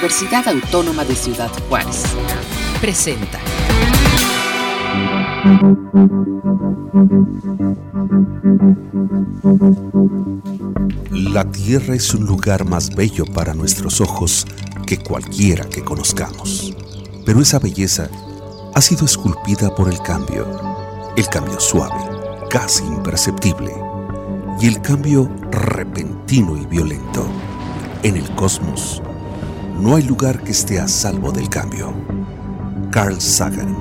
Universidad Autónoma de Ciudad Juárez. Presenta. La Tierra es un lugar más bello para nuestros ojos que cualquiera que conozcamos. Pero esa belleza ha sido esculpida por el cambio. El cambio suave, casi imperceptible. Y el cambio repentino y violento. En el cosmos no hay lugar que esté a salvo del cambio. Carl Sagan.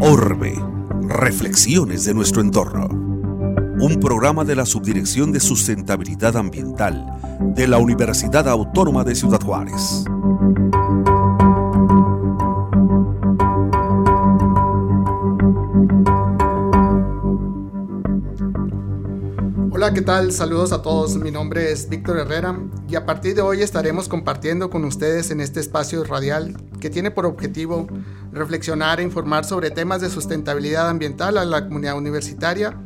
Orbe. Reflexiones de nuestro entorno. Un programa de la Subdirección de Sustentabilidad Ambiental de la Universidad Autónoma de Ciudad Juárez. Hola, ¿qué tal? Saludos a todos. Mi nombre es Víctor Herrera y a partir de hoy estaremos compartiendo con ustedes en este espacio radial que tiene por objetivo reflexionar e informar sobre temas de sustentabilidad ambiental a la comunidad universitaria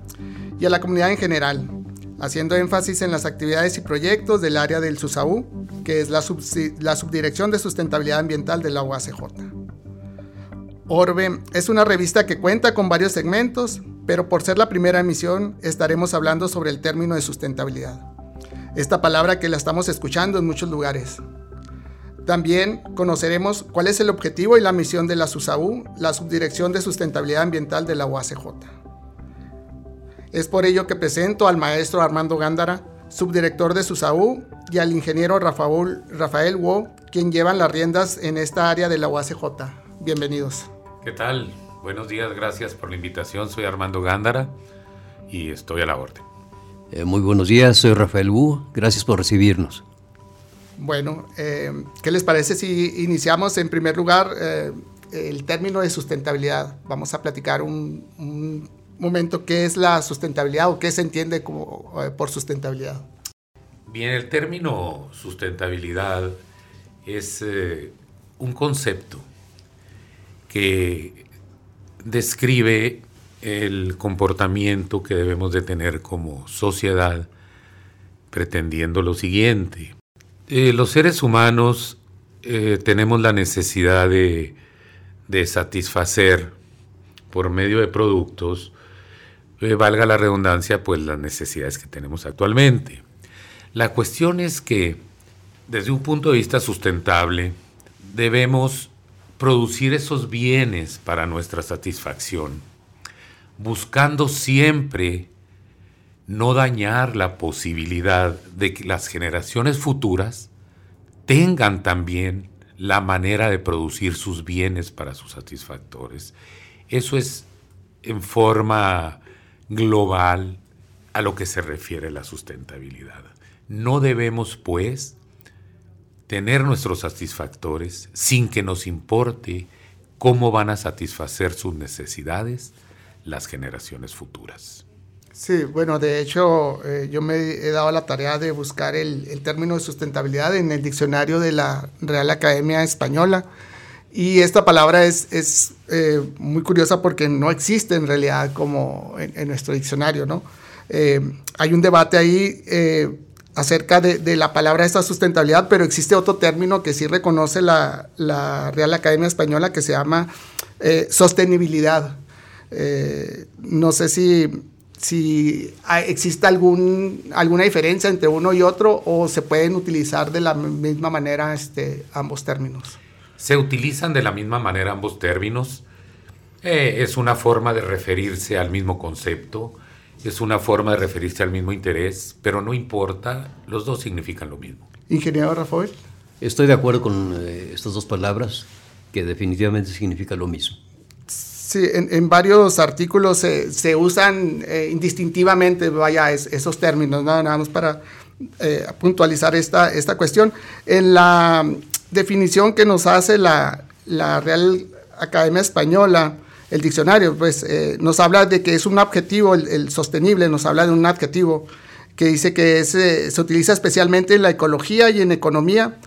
y a la comunidad en general, haciendo énfasis en las actividades y proyectos del área del SUSAU, que es la, la Subdirección de Sustentabilidad Ambiental de la UACJ. Orbe es una revista que cuenta con varios segmentos, pero por ser la primera emisión estaremos hablando sobre el término de sustentabilidad. Esta palabra que la estamos escuchando en muchos lugares. También conoceremos cuál es el objetivo y la misión de la SUSAU, la Subdirección de Sustentabilidad Ambiental de la UACJ. Es por ello que presento al maestro Armando Gándara, subdirector de SUSAU, y al ingeniero Rafael, Rafael quien llevan las riendas en esta área de la UACJ. Bienvenidos. ¿Qué tal? Buenos días, gracias por la invitación. Soy Armando Gándara y estoy a la orden. Eh, muy buenos días, soy Rafael Wu. Gracias por recibirnos. Bueno, eh, ¿qué les parece si iniciamos en primer lugar eh, el término de sustentabilidad? Vamos a platicar un, un, momento qué es la sustentabilidad o qué se entiende como, por sustentabilidad. Bien, el término sustentabilidad es un concepto que describe el comportamiento que debemos de tener como sociedad pretendiendo lo siguiente. Eh, los seres humanos eh, tenemos la necesidad de, de, satisfacer por medio de productos, eh, valga la redundancia, pues las necesidades que tenemos actualmente. La cuestión es que desde un punto de vista sustentable debemos producir esos bienes para nuestra satisfacción, buscando siempre no dañar la posibilidad de que las generaciones futuras tengan también la manera de producir sus bienes para sus satisfactores. Eso es en forma global a lo que se refiere la sustentabilidad. No debemos, pues, tener nuestros satisfactores sin que nos importe cómo van a satisfacer sus necesidades las generaciones futuras. Sí, bueno, de hecho eh, yo me he dado la tarea de buscar el, el, término de sustentabilidad en el diccionario de la Real Academia Española y esta palabra es, es eh, muy curiosa porque no existe en realidad como en, en nuestro diccionario, ¿no? Eh, hay un debate ahí eh, acerca de, la palabra esta sustentabilidad, pero existe otro término que sí reconoce la, la Real Academia Española que se llama eh, sostenibilidad. Eh, no sé si, si existe algún, alguna diferencia entre uno y otro o se pueden utilizar de la misma manera este, ambos términos. Se utilizan de la misma manera ambos términos. Eh, es una forma de referirse al mismo concepto es una forma de referirse al mismo interés, pero no importa, los dos significan lo mismo. Ingeniero Rafael. Estoy de acuerdo con eh, estas dos palabras, que definitivamente significan lo mismo. Sí, en, en varios artículos se, se usan eh, indistintivamente, vaya, es, esos términos, ¿no? nada más para eh, puntualizar esta, esta cuestión. En la definición que nos hace la, la Real Academia Española, el diccionario, pues eh, nos habla de que es un adjetivo, el, sostenible nos habla de un adjetivo que dice que es, eh, se utiliza especialmente en la ecología y en economía,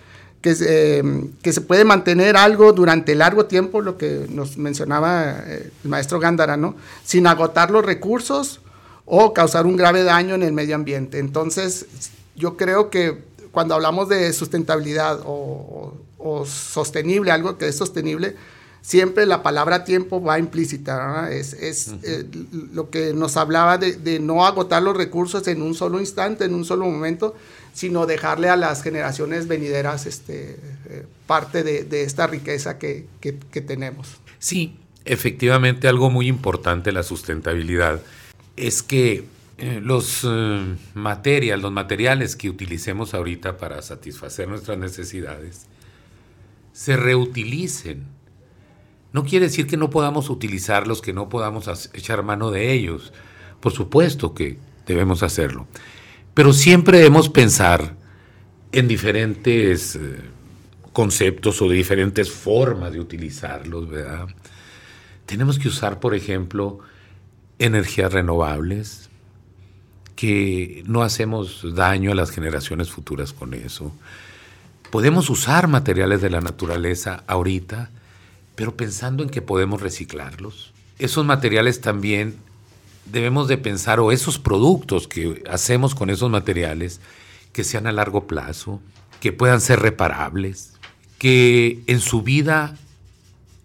que, eh, que, se puede mantener algo durante largo tiempo, lo que nos mencionaba el maestro Gándara, ¿no? sin agotar los recursos o causar un grave daño en el medio ambiente. Entonces, yo creo que cuando hablamos de sustentabilidad o, sostenible, algo que es sostenible, siempre la palabra tiempo va implícita. Es, es eh, lo que nos hablaba de, no agotar los recursos en un solo instante, en un solo momento, sino dejarle a las generaciones venideras este, eh, parte de, esta riqueza que, que tenemos. Sí, efectivamente algo muy importante la sustentabilidad es que eh, los eh, materiales, los materiales que utilicemos ahorita para satisfacer nuestras necesidades se reutilicen. No quiere decir que no podamos utilizarlos, que no podamos echar mano de ellos. Por supuesto que debemos hacerlo. Pero siempre debemos pensar en diferentes eh, conceptos o de diferentes formas de utilizarlos, ¿verdad? Tenemos que usar, por ejemplo, energías renovables, que no hacemos daño a las generaciones futuras con eso. Podemos usar materiales de la naturaleza ahorita, pero pensando en que podemos reciclarlos. Esos materiales también debemos de pensar, o esos productos que hacemos con esos materiales, que sean a largo plazo, que puedan ser reparables, que en su vida,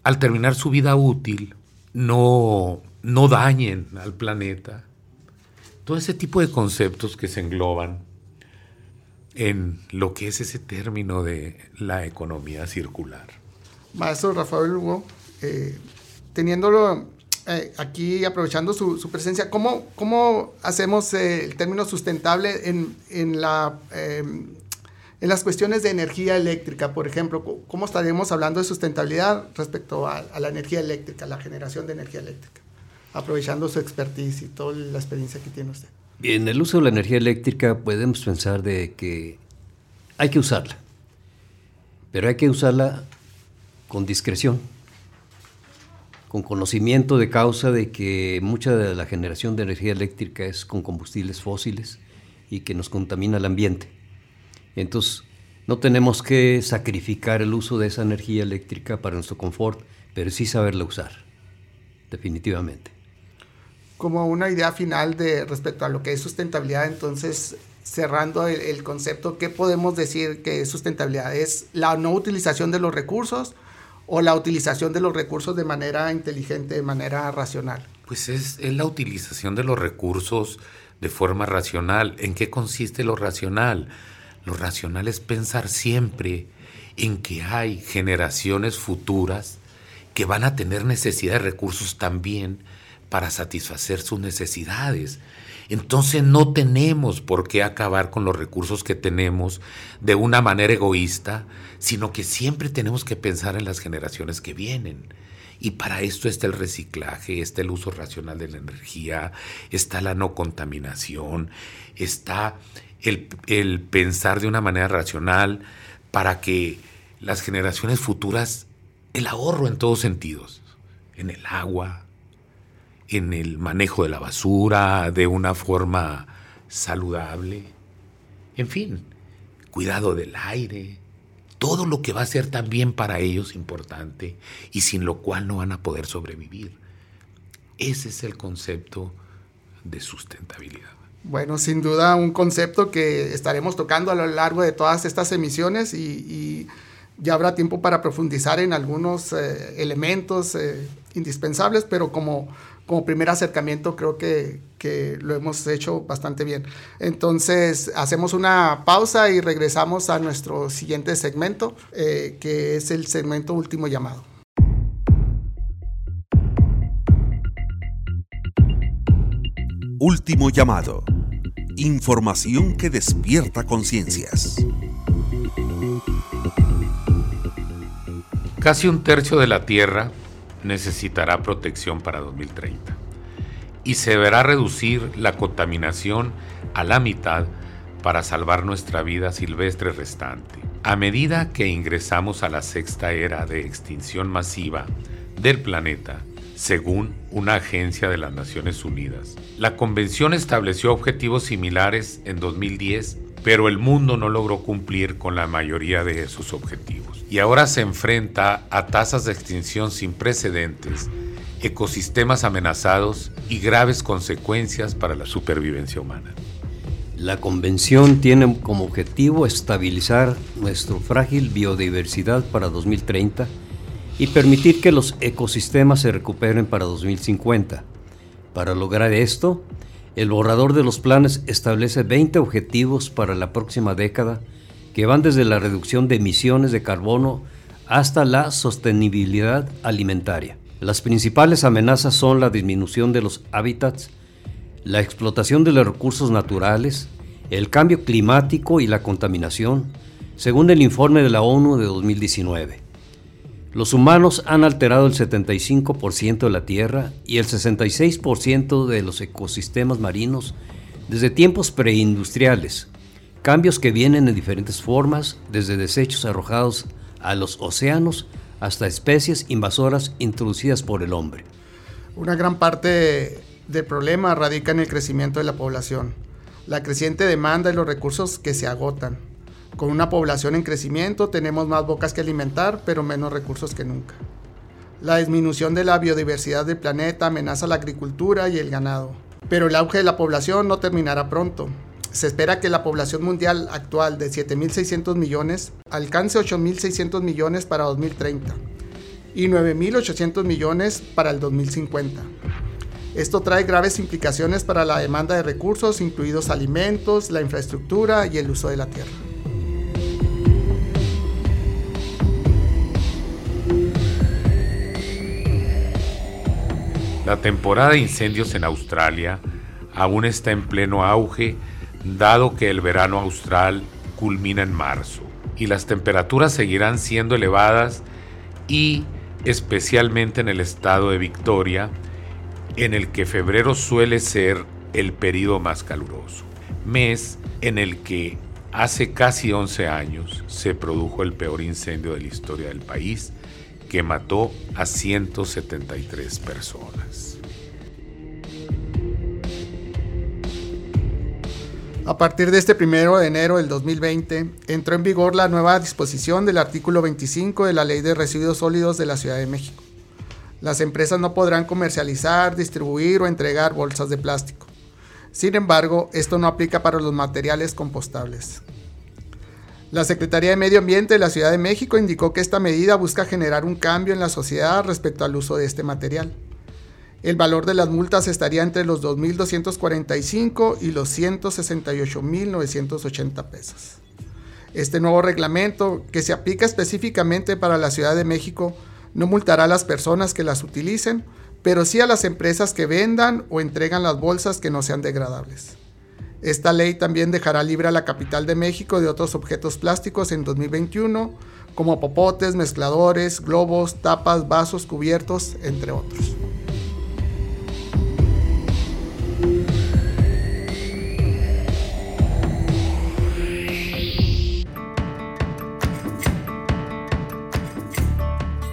al terminar su vida útil, no, no dañen al planeta. Todo ese tipo de conceptos que se engloban en lo que es ese término de la economía circular. Maestro Rafael Hugo, eh, teniéndolo eh, aquí, aprovechando su, presencia, ¿cómo, ¿cómo, hacemos eh, el término sustentable en, en la en las cuestiones de energía eléctrica, por ejemplo, ¿cómo estaríamos hablando de sustentabilidad respecto a, la energía eléctrica, la generación de energía eléctrica? Aprovechando su expertise y toda la experiencia que tiene usted. En el uso de la energía eléctrica podemos pensar de que hay que usarla, pero hay que usarla con discreción, con conocimiento de causa de que mucha de la generación de energía eléctrica es con combustibles fósiles y que nos contamina el ambiente. Entonces, no tenemos que sacrificar el uso de esa energía eléctrica para nuestro confort, pero sí saberla usar, definitivamente. Como una idea final de respecto a lo que es sustentabilidad, entonces, cerrando el, concepto, ¿qué podemos decir que es sustentabilidad? ¿Es la no utilización de los recursos o la utilización de los recursos de manera inteligente, de manera racional? Pues es, la utilización de los recursos de forma racional. ¿En qué consiste lo racional? Lo racional es pensar siempre en que hay generaciones futuras que van a tener necesidad de recursos también para satisfacer sus necesidades. Entonces no tenemos por qué acabar con los recursos que tenemos de una manera egoísta, sino que siempre tenemos que pensar en las generaciones que vienen. Y para esto está el reciclaje, está el uso racional de la energía, está la no contaminación, está el, pensar de una manera racional para que las generaciones futuras, el ahorro en todos sentidos, en el agua, en el manejo de la basura de una forma saludable, en fin, cuidado del aire, todo lo que va a ser también para ellos importante y sin lo cual no van a poder sobrevivir. Ese es el concepto de sustentabilidad. Bueno, sin duda un concepto que estaremos tocando a lo largo de todas estas emisiones y, ya habrá tiempo para profundizar en algunos eh, elementos eh, indispensables, pero como, como primer acercamiento creo que, que, lo hemos hecho bastante bien. Entonces, hacemos una pausa y regresamos a nuestro siguiente segmento, eh, que es el segmento último llamado. Último llamado. Información que despierta conciencias. Casi un tercio de la Tierra necesitará protección para 2030 y se deberá reducir la contaminación a la mitad para salvar nuestra vida silvestre restante. A medida que ingresamos a la sexta era de extinción masiva del planeta, según una agencia de las Naciones Unidas. La convención estableció objetivos similares en 2010, pero el mundo no logró cumplir con la mayoría de esos objetivos. Y ahora se enfrenta a tasas de extinción sin precedentes, ecosistemas amenazados y graves consecuencias para la supervivencia humana. La convención tiene como objetivo estabilizar nuestra frágil biodiversidad para 2030 y permitir que los ecosistemas se recuperen para 2050. Para lograr esto, el borrador de los planes establece 20 objetivos para la próxima década que van desde la reducción de emisiones de carbono hasta la sostenibilidad alimentaria. Las principales amenazas son la disminución de los hábitats, la explotación de los recursos naturales, el cambio climático y la contaminación, según el informe de la ONU de 2019. Los humanos han alterado el 75% de la Tierra y el 66% de los ecosistemas marinos desde tiempos preindustriales, cambios que vienen en diferentes formas, desde desechos arrojados a los océanos hasta especies invasoras introducidas por el hombre. Una gran parte del problema radica en el crecimiento de la población, la creciente demanda y los recursos que se agotan. Con una población en crecimiento tenemos más bocas que alimentar, pero menos recursos que nunca. La disminución de la biodiversidad del planeta amenaza la agricultura y el ganado. Pero el auge de la población no terminará pronto. Se espera que la población mundial actual de 7.600 millones alcance 8.600 millones para 2030 y 9.800 millones para el 2050. Esto trae graves implicaciones para la demanda de recursos, incluidos alimentos, la infraestructura y el uso de la tierra. La temporada de incendios en Australia aún está en pleno auge, dado que el verano austral culmina en marzo y las temperaturas seguirán siendo elevadas y especialmente en el estado de Victoria, en el que febrero suele ser el periodo más caluroso, mes en el que hace casi 11 años se produjo el peor incendio de la historia del país, que mató a 173 personas. A partir de este primero de enero del 2020, entró en vigor la nueva disposición del artículo 25 de la Ley de Residuos Sólidos de la Ciudad de México las empresas no podrán comercializar, distribuir o entregar bolsas de plástico. Sin embargo, esto no aplica para los materiales compostables. La Secretaría de Medio Ambiente de la Ciudad de México indicó que esta medida busca generar un cambio en la sociedad respecto al uso de este material. El valor de las multas estaría entre los 2.245 y los 168.980 pesos. Este nuevo reglamento, que se aplica específicamente para la Ciudad de México, no multará a las personas que las utilicen, pero sí a las empresas que vendan o entregan las bolsas que no sean degradables. Esta ley también dejará libre a la capital de México de otros objetos plásticos en 2021, como popotes, mezcladores, globos, tapas, vasos, cubiertos, entre otros.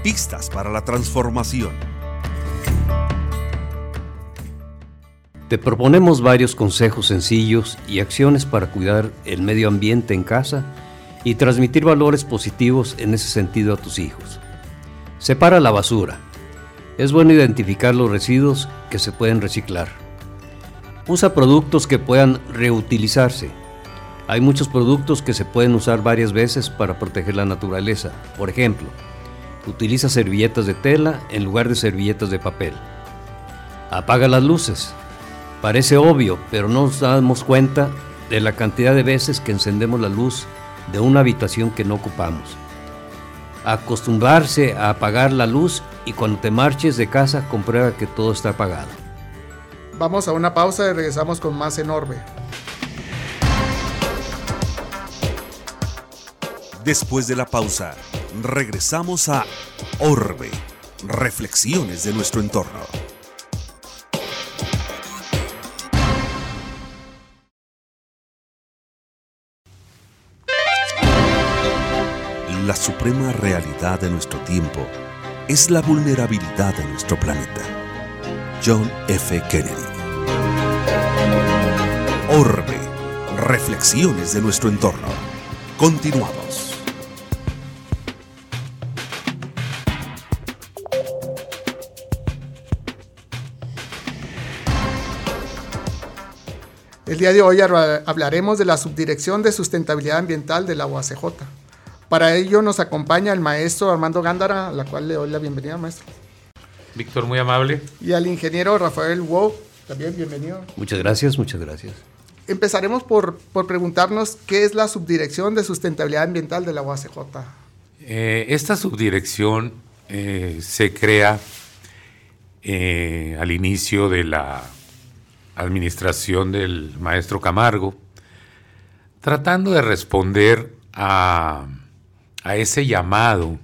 Pistas para la transformación. Te proponemos varios consejos sencillos y acciones para cuidar el medio ambiente en casa y transmitir valores positivos en ese sentido a tus hijos. Separa la basura. Es bueno identificar los residuos que se pueden reciclar. Usa productos que puedan reutilizarse. Hay muchos productos que se pueden usar varias veces para proteger la naturaleza. Por ejemplo, Utiliza servilletas de tela en lugar de servilletas de papel. Apaga las luces. Parece obvio, pero no nos damos cuenta de la cantidad de veces que encendemos la luz de una habitación que no ocupamos. Acostumbrarse a apagar la luz y cuando te marches de casa comprueba que todo está apagado. Vamos a una pausa y regresamos con más enorme. Después de la pausa, regresamos a Orbe, reflexiones de nuestro entorno. La suprema realidad de nuestro tiempo es la vulnerabilidad de nuestro planeta. John F. Kennedy. Orbe, reflexiones de nuestro entorno. Continuamos. El día de hoy hablaremos de la Subdirección de Sustentabilidad Ambiental de la UACJ. Para ello nos acompaña el maestro Armando Gándara, a la cual le doy la bienvenida, maestro. Víctor, muy amable. Y al ingeniero Rafael Wow, también bienvenido. Muchas gracias, muchas gracias. Empezaremos por, por preguntarnos qué es la Subdirección de Sustentabilidad Ambiental de la UACJ. Eh, esta subdirección eh, se crea eh, al inicio de la administración del maestro Camargo, tratando de responder a a ese llamado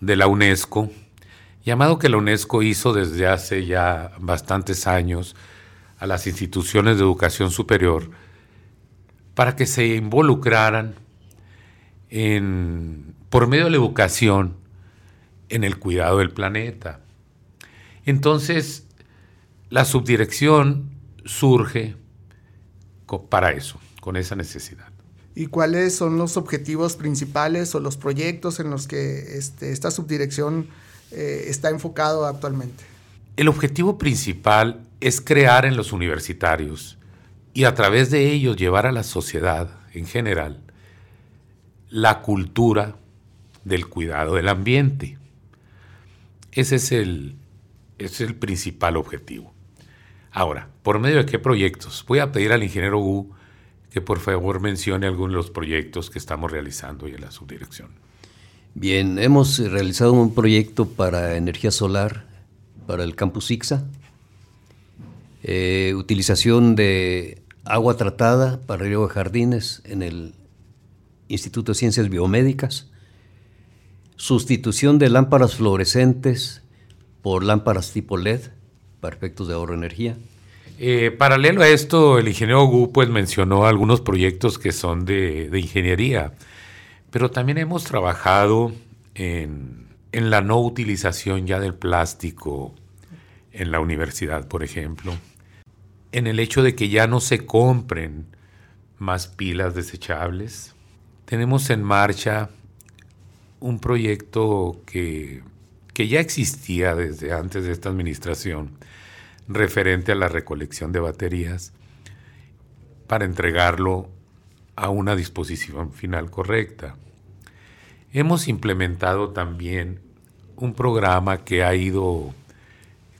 de la UNESCO, llamado que la UNESCO hizo desde hace ya bastantes años a las instituciones de educación superior para que se involucraran en, por medio de la educación en el cuidado del planeta. Entonces, la subdirección surge para eso, con esa necesidad y cuáles son los objetivos principales o los proyectos en los que este, esta subdirección eh, está enfocado actualmente. El objetivo principal es crear en los universitarios y a través de ellos llevar a la sociedad en general la cultura del cuidado del ambiente. Ese es el, es el principal objetivo. Ahora, ¿por medio de qué proyectos? Voy a pedir al ingeniero Gu que por favor mencione algunos de los proyectos que estamos realizando y en la subdirección. Bien, hemos realizado un proyecto para energía solar para el campus IXA, eh, utilización de agua tratada para riego de jardines en el Instituto de Ciencias Biomédicas, sustitución de lámparas fluorescentes por lámparas tipo LED para efectos de ahorro de energía, eh, paralelo a esto, el ingeniero Gu pues, mencionó algunos proyectos que son de, ingeniería, pero también hemos trabajado en, en, la no utilización ya del plástico en la universidad, por ejemplo, en el hecho de que ya no se compren más pilas desechables. Tenemos en marcha un proyecto que, que ya existía desde antes de esta administración, referente a la recolección de baterías para entregarlo a una disposición final correcta. Hemos implementado también un programa que ha ido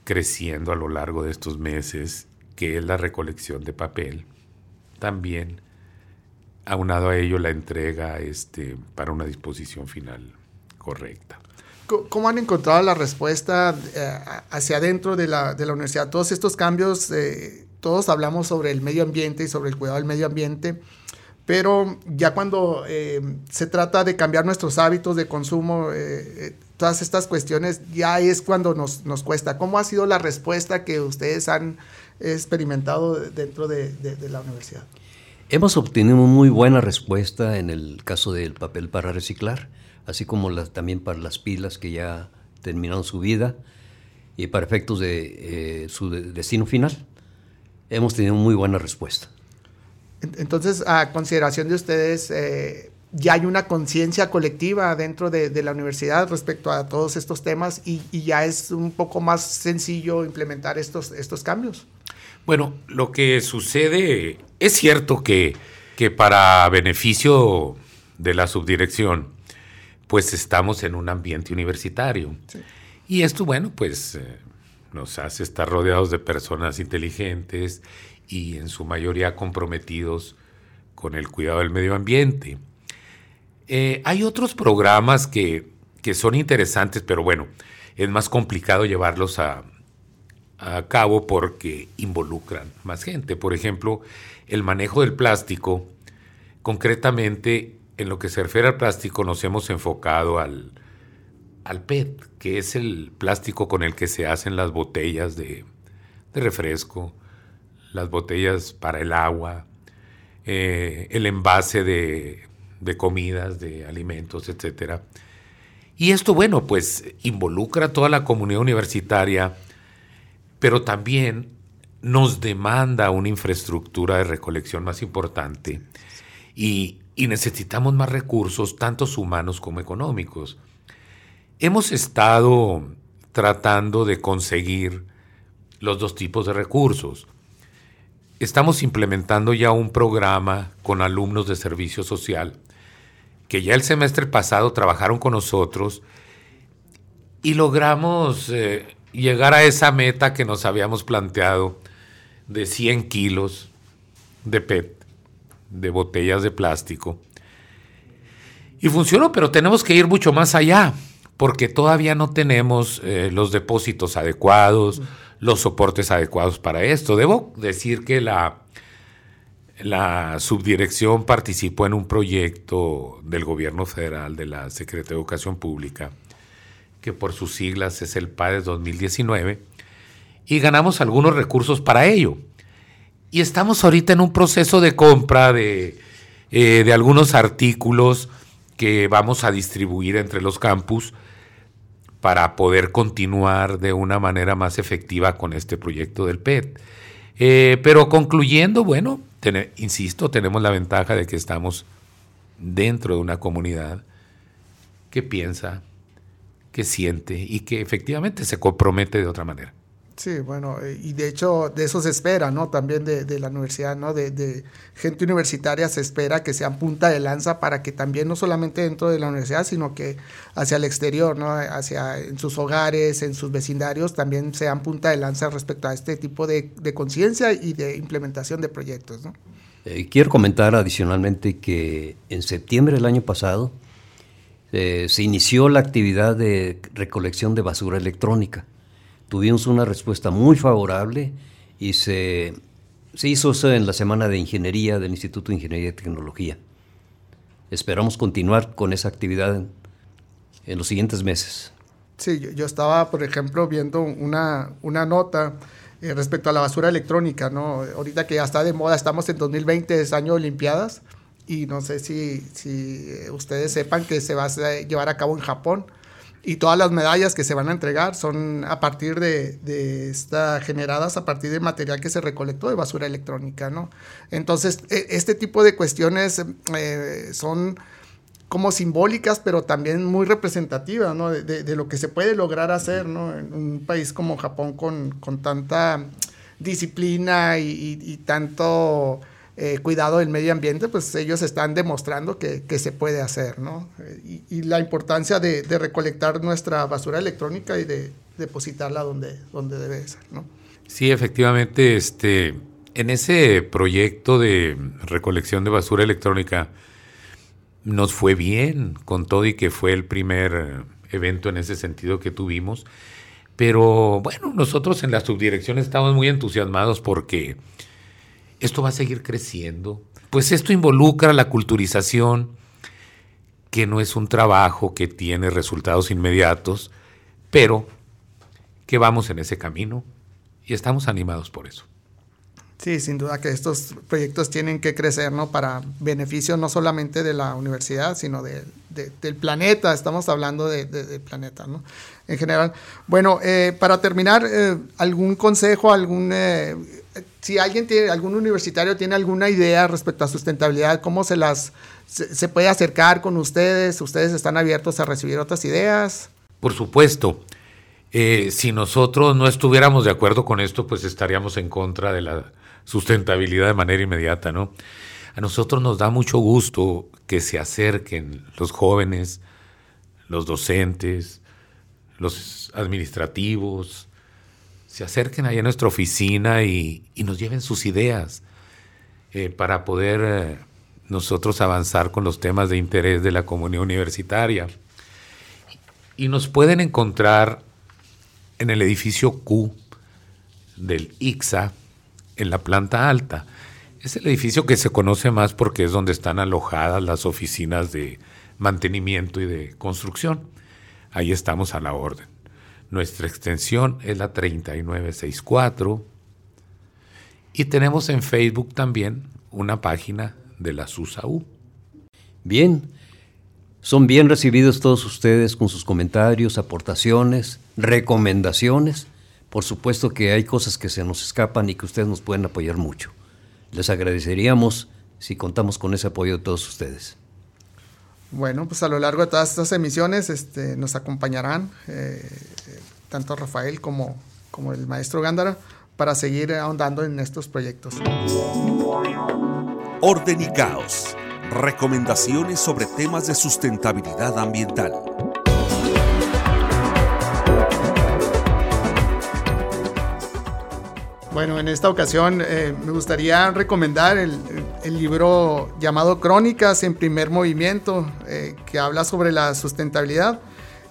creciendo a lo largo de estos meses, que es la recolección de papel. También, aunado a ello, la entrega este, para una disposición final correcta. ¿Cómo han encontrado la respuesta eh, hacia adentro de la, de la, universidad? Todos estos cambios, eh, todos hablamos sobre el medio ambiente y sobre el cuidado del medio ambiente, pero ya cuando eh, se trata de cambiar nuestros hábitos de consumo, todas estas cuestiones, ya es cuando nos, nos, cuesta. ¿Cómo ha sido la respuesta que ustedes han experimentado dentro de, de, la universidad? Hemos obtenido muy buena respuesta en el caso del papel para reciclar así como también para las pilas que ya terminaron su vida y para efectos de eh, su destino final. Hemos tenido muy buena respuesta. Entonces, a consideración de ustedes, eh, ya hay una conciencia colectiva dentro de, la universidad respecto a todos estos temas y, ya es un poco más sencillo implementar estos, estos cambios. Bueno, lo que sucede es cierto que, que para beneficio de la subdirección, pues estamos en un ambiente universitario. Y esto, bueno, pues eh, nos hace estar rodeados de personas inteligentes y en su mayoría comprometidos con el cuidado del medio ambiente. Eh, hay otros programas que, que, son interesantes, pero bueno, es más complicado llevarlos a, a cabo porque involucran más gente. Por ejemplo, el manejo del plástico, concretamente en lo que se refiere al plástico nos hemos enfocado al, al PET, que es el plástico con el que se hacen las botellas de, refresco, las botellas para el agua, eh, el envase de, de, comidas, de alimentos, etc. Y esto, bueno, pues involucra a toda la comunidad universitaria, pero también nos demanda una infraestructura de recolección más importante. Y y necesitamos más recursos, tantos humanos como económicos. Hemos estado tratando de conseguir los dos tipos de recursos. estamos implementando ya un programa con alumnos de servicio social que ya el semestre pasado trabajaron con nosotros y logramos eh, llegar a esa meta que nos habíamos planteado de 100 kilos de PET, de botellas de plástico. Y funcionó, pero tenemos que ir mucho más allá, porque todavía no tenemos eh, los depósitos adecuados, los soportes adecuados para esto. Debo decir que la, la subdirección participó en un proyecto del gobierno federal, de la Secretaría de Educación Pública, que por sus siglas es el PADES 2019, y ganamos algunos recursos para ello. Y estamos ahorita en un proceso de compra de, eh, de algunos artículos que vamos a distribuir entre los campus para poder continuar de una manera más efectiva con este proyecto del PET. Eh, pero concluyendo, bueno, insisto, tenemos la ventaja de que estamos dentro de una comunidad que piensa, que siente y que efectivamente se compromete de otra manera. Sí, bueno, eh, y de hecho de eso se espera, ¿no? También de, la universidad, ¿no? De, gente universitaria se espera que sean punta de lanza para que también no solamente dentro de la universidad, sino que hacia el exterior, ¿no? Hacia en sus hogares, en sus vecindarios, también sean punta de lanza respecto a este tipo de, conciencia y de implementación de proyectos, ¿no? Eh, quiero comentar adicionalmente que en septiembre del año pasado eh, se inició la actividad de recolección de basura electrónica tuvimos una respuesta muy favorable y se, se hizo eso en la Semana de Ingeniería del Instituto de Ingeniería y Tecnología. Esperamos continuar con esa actividad en, los siguientes meses. Sí, yo, estaba, por ejemplo, viendo una, una nota eh, respecto a la basura electrónica, ¿no? Ahorita que ya está de moda, estamos en 2020, es año de Olimpiadas, y no sé si, si ustedes sepan que se va a llevar a cabo en Japón y todas las medallas que se van a entregar son a partir de, de esta, generadas a partir del material que se recolectó de basura electrónica, ¿no? Entonces, e, este tipo de cuestiones eh, son como simbólicas, pero también muy representativas, ¿no? De, lo que se puede lograr hacer, ¿no? En un país como Japón con, con tanta disciplina y tanto eh, cuidado del medio ambiente, pues ellos están demostrando que, se puede hacer, ¿no? Y, la importancia de, recolectar nuestra basura electrónica y de depositarla donde, donde debe ser, ¿no? Sí, efectivamente, este, en ese proyecto de recolección de basura electrónica nos fue bien con todo y que fue el primer evento en ese sentido que tuvimos. Pero bueno, nosotros en la subdirección estamos muy entusiasmados porque esto va a seguir creciendo. Pues esto involucra la culturización, que no es un trabajo que tiene resultados inmediatos, pero que vamos en ese camino y estamos animados por eso. Sí, sin duda que estos proyectos tienen que crecer, ¿no? Para beneficio no solamente de la universidad, sino del planeta. Estamos hablando del de, planeta, ¿no? En general. Bueno, eh, para terminar, eh, ¿algún consejo, algún... Eh, si alguien tiene, algún universitario tiene alguna idea respecto a sustentabilidad, ¿cómo se las... se puede acercar con ustedes? ¿Ustedes están abiertos a recibir otras ideas? Por supuesto. si nosotros no estuviéramos de acuerdo con esto, pues estaríamos en contra de la sustentabilidad de manera inmediata, ¿no? A nosotros nos da mucho gusto que se acerquen los jóvenes, los docentes, los administrativos, se acerquen ahí a nuestra oficina y, nos lleven sus ideas eh, para poder eh, nosotros avanzar con los temas de interés de la comunidad universitaria. Y nos pueden encontrar en el edificio Q del ICSA, en la planta alta. Es el edificio que se conoce más porque es donde están alojadas las oficinas de mantenimiento y de construcción. Ahí estamos a la orden. Nuestra extensión es la 3964 y tenemos en Facebook también una página de la SUSAU. Bien, son bien recibidos todos ustedes con sus comentarios, aportaciones, recomendaciones por supuesto que hay cosas que se nos escapan y que ustedes nos pueden apoyar mucho. Les agradeceríamos si contamos con ese apoyo de todos ustedes. Bueno, pues a lo largo de todas estas emisiones este, nos acompañarán eh, tanto Rafael como, como el maestro Gándara para seguir ahondando en estos proyectos. Orden y caos. Recomendaciones sobre temas de sustentabilidad ambiental. Bueno, en esta ocasión eh, me gustaría recomendar el, libro llamado Crónicas en primer movimiento, eh, que habla sobre la sustentabilidad.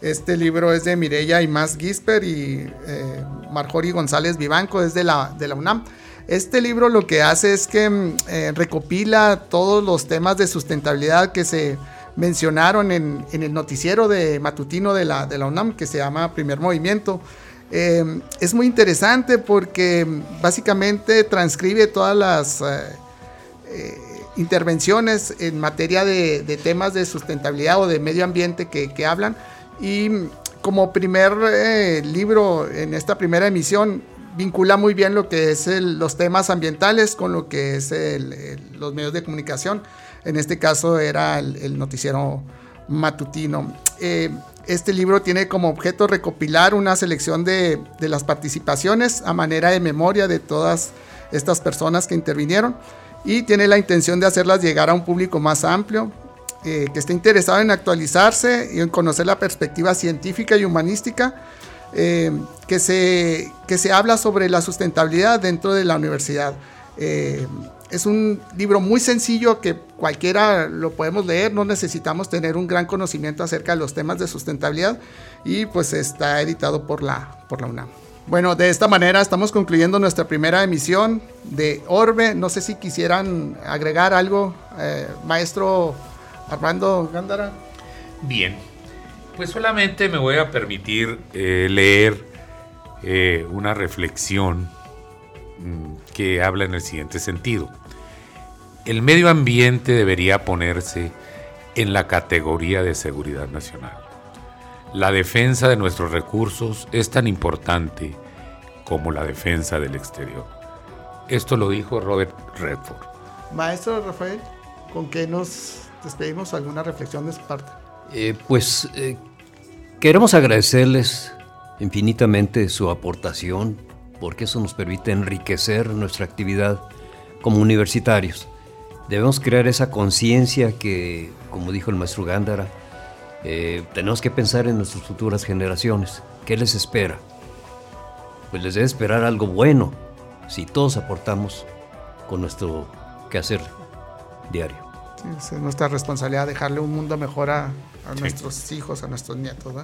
Este libro es de Mireya Imaz Gisper y eh, Marjorie González Vivanco, es de la, de la UNAM. Este libro lo que hace es que mm, recopila todos los temas de sustentabilidad que se mencionaron en, el noticiero de matutino de la, de la UNAM, que se llama Primer Movimiento. Eh, es muy interesante porque básicamente transcribe todas las eh, eh, intervenciones en materia de, temas de sustentabilidad o de medio ambiente que, hablan. Y como primer libro en esta primera emisión, vincula muy bien lo que es los temas ambientales con lo que es los medios de comunicación. En este caso era el, noticiero matutino. Este libro tiene como objeto recopilar una selección de, las participaciones a manera de memoria de todas estas personas que intervinieron y tiene la intención de hacerlas llegar a un público más amplio eh, que esté interesado en actualizarse y en conocer la perspectiva científica y humanística eh, que, se, que se habla sobre la sustentabilidad dentro de la universidad. Eh, es un libro muy sencillo que cualquiera lo podemos leer, no necesitamos tener un gran conocimiento acerca de los temas de sustentabilidad y pues está editado por la, por la UNAM. Bueno, de esta manera estamos concluyendo nuestra primera emisión de Orbe. No sé si quisieran agregar algo, eh, maestro Armando Gándara. Bien, pues solamente me voy a permitir eh, leer eh, una reflexión mm, que habla en el siguiente sentido. El medio ambiente debería ponerse en la categoría de seguridad nacional. La defensa de nuestros recursos es tan importante como la defensa del exterior. Esto lo dijo Robert Redford. Maestro Rafael, ¿con qué nos despedimos? ¿Alguna reflexión de su parte? Eh, pues eh, queremos agradecerles infinitamente su aportación porque eso nos permite enriquecer nuestra actividad como universitarios. Debemos crear esa conciencia que, como dijo el maestro Gándara, eh, tenemos que pensar en nuestras futuras generaciones. ¿Qué les espera? Pues les debe esperar algo bueno si todos aportamos con nuestro quehacer diario. Es nuestra responsabilidad dejarle un mundo mejor a, a nuestros hijos, a nuestros nietos.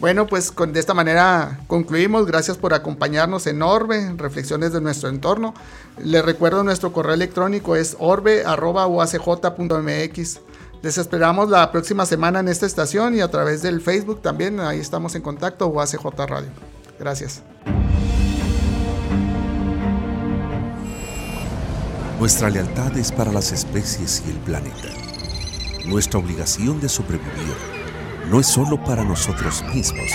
Bueno, pues con, de esta manera concluimos. Gracias por acompañarnos en Orbe, reflexiones de nuestro entorno. Les recuerdo nuestro correo electrónico es orbe.uacj.mx. Les esperamos la próxima semana en esta estación y a través del Facebook también. Ahí estamos en contacto, UACJ Radio. Gracias. Nuestra lealtad es para las especies y el planeta nuestra obligación de sobrevivir no es solo para nosotros mismos,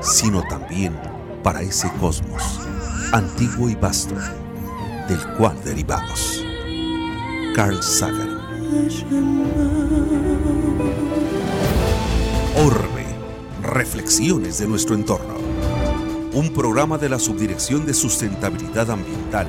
sino también para ese cosmos, antiguo y vasto, del cual derivamos. Carl Sagan. Orbe, reflexiones de nuestro entorno. Un programa de la Subdirección de Sustentabilidad Ambiental